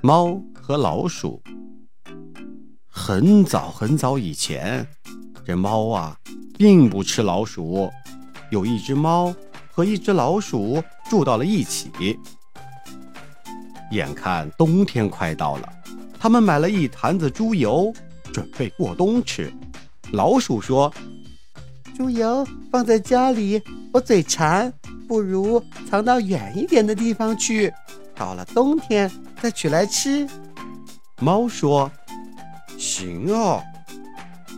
猫和老鼠。很早很早以前，这猫啊，并不吃老鼠。有一只猫和一只老鼠住到了一起。眼看冬天快到了，他们买了一坛子猪油，准备过冬吃。老鼠说：“猪油放在家里，我嘴馋，不如藏到远一点的地方去，到了冬天再取来吃。”猫说：“行哦。”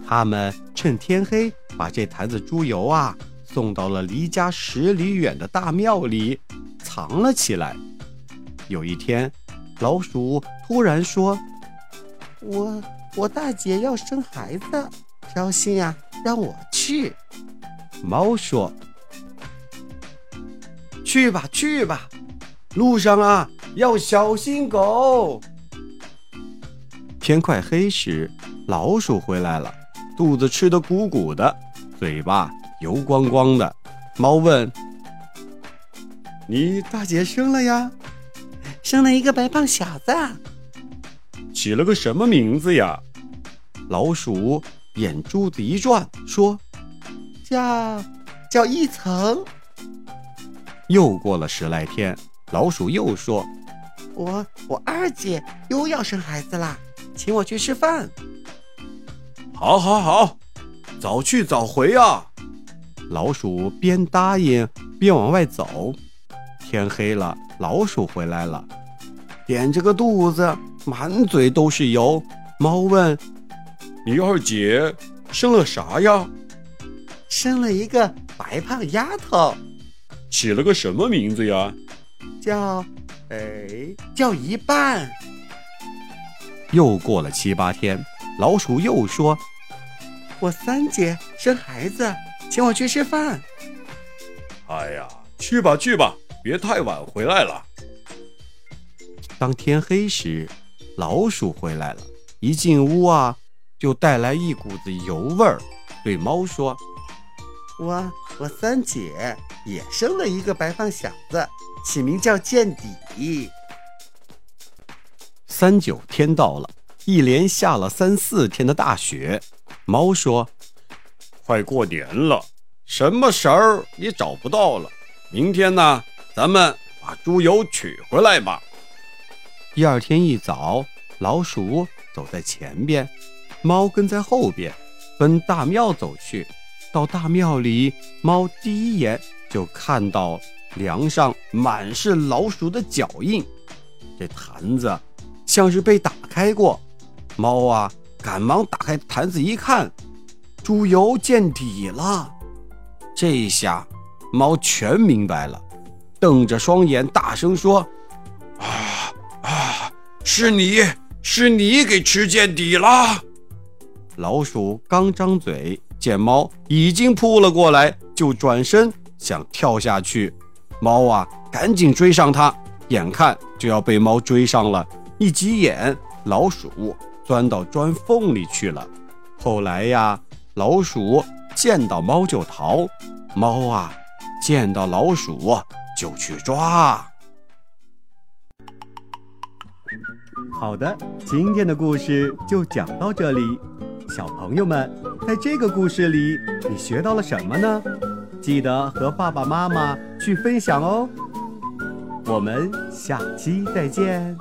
他们趁天黑把这坛子猪油啊送到了离家十里远的大庙里，藏了起来。有一天，老鼠突然说：“我我大姐要生孩子。”挑衅呀，让我去。猫说：“去吧，去吧，路上啊要小心狗。”天快黑时，老鼠回来了，肚子吃得鼓鼓的，嘴巴油光光的。猫问：“你大姐生了呀？生了一个白胖小子，起了个什么名字呀？”老鼠。眼珠子一转，说：“叫叫一层。”又过了十来天，老鼠又说：“我我二姐又要生孩子啦，请我去吃饭。”好，好，好，早去早回啊！老鼠边答应边往外走。天黑了，老鼠回来了，踮着个肚子，满嘴都是油。猫问。你二姐生了啥呀？生了一个白胖丫头，起了个什么名字呀？叫，哎，叫一半。又过了七八天，老鼠又说：“我三姐生孩子，请我去吃饭。”哎呀，去吧去吧，别太晚回来了。当天黑时，老鼠回来了，一进屋啊。就带来一股子油味儿，对猫说：“我我三姐也生了一个白胖小子，起名叫见底。”三九天到了，一连下了三四天的大雪。猫说：“快过年了，什么食儿也找不到了。明天呢，咱们把猪油取回来吧。”第二天一早，老鼠走在前边。猫跟在后边，奔大庙走去。到大庙里，猫第一眼就看到梁上满是老鼠的脚印，这坛子像是被打开过。猫啊，赶忙打开坛子一看，猪油见底了。这下猫全明白了，瞪着双眼大声说：“啊啊，是你是你给吃见底了！”老鼠刚张嘴，见猫已经扑了过来，就转身想跳下去。猫啊，赶紧追上它，眼看就要被猫追上了，一急眼，老鼠钻到砖缝里去了。后来呀，老鼠见到猫就逃，猫啊，见到老鼠就去抓。好的，今天的故事就讲到这里。小朋友们，在这个故事里，你学到了什么呢？记得和爸爸妈妈去分享哦。我们下期再见。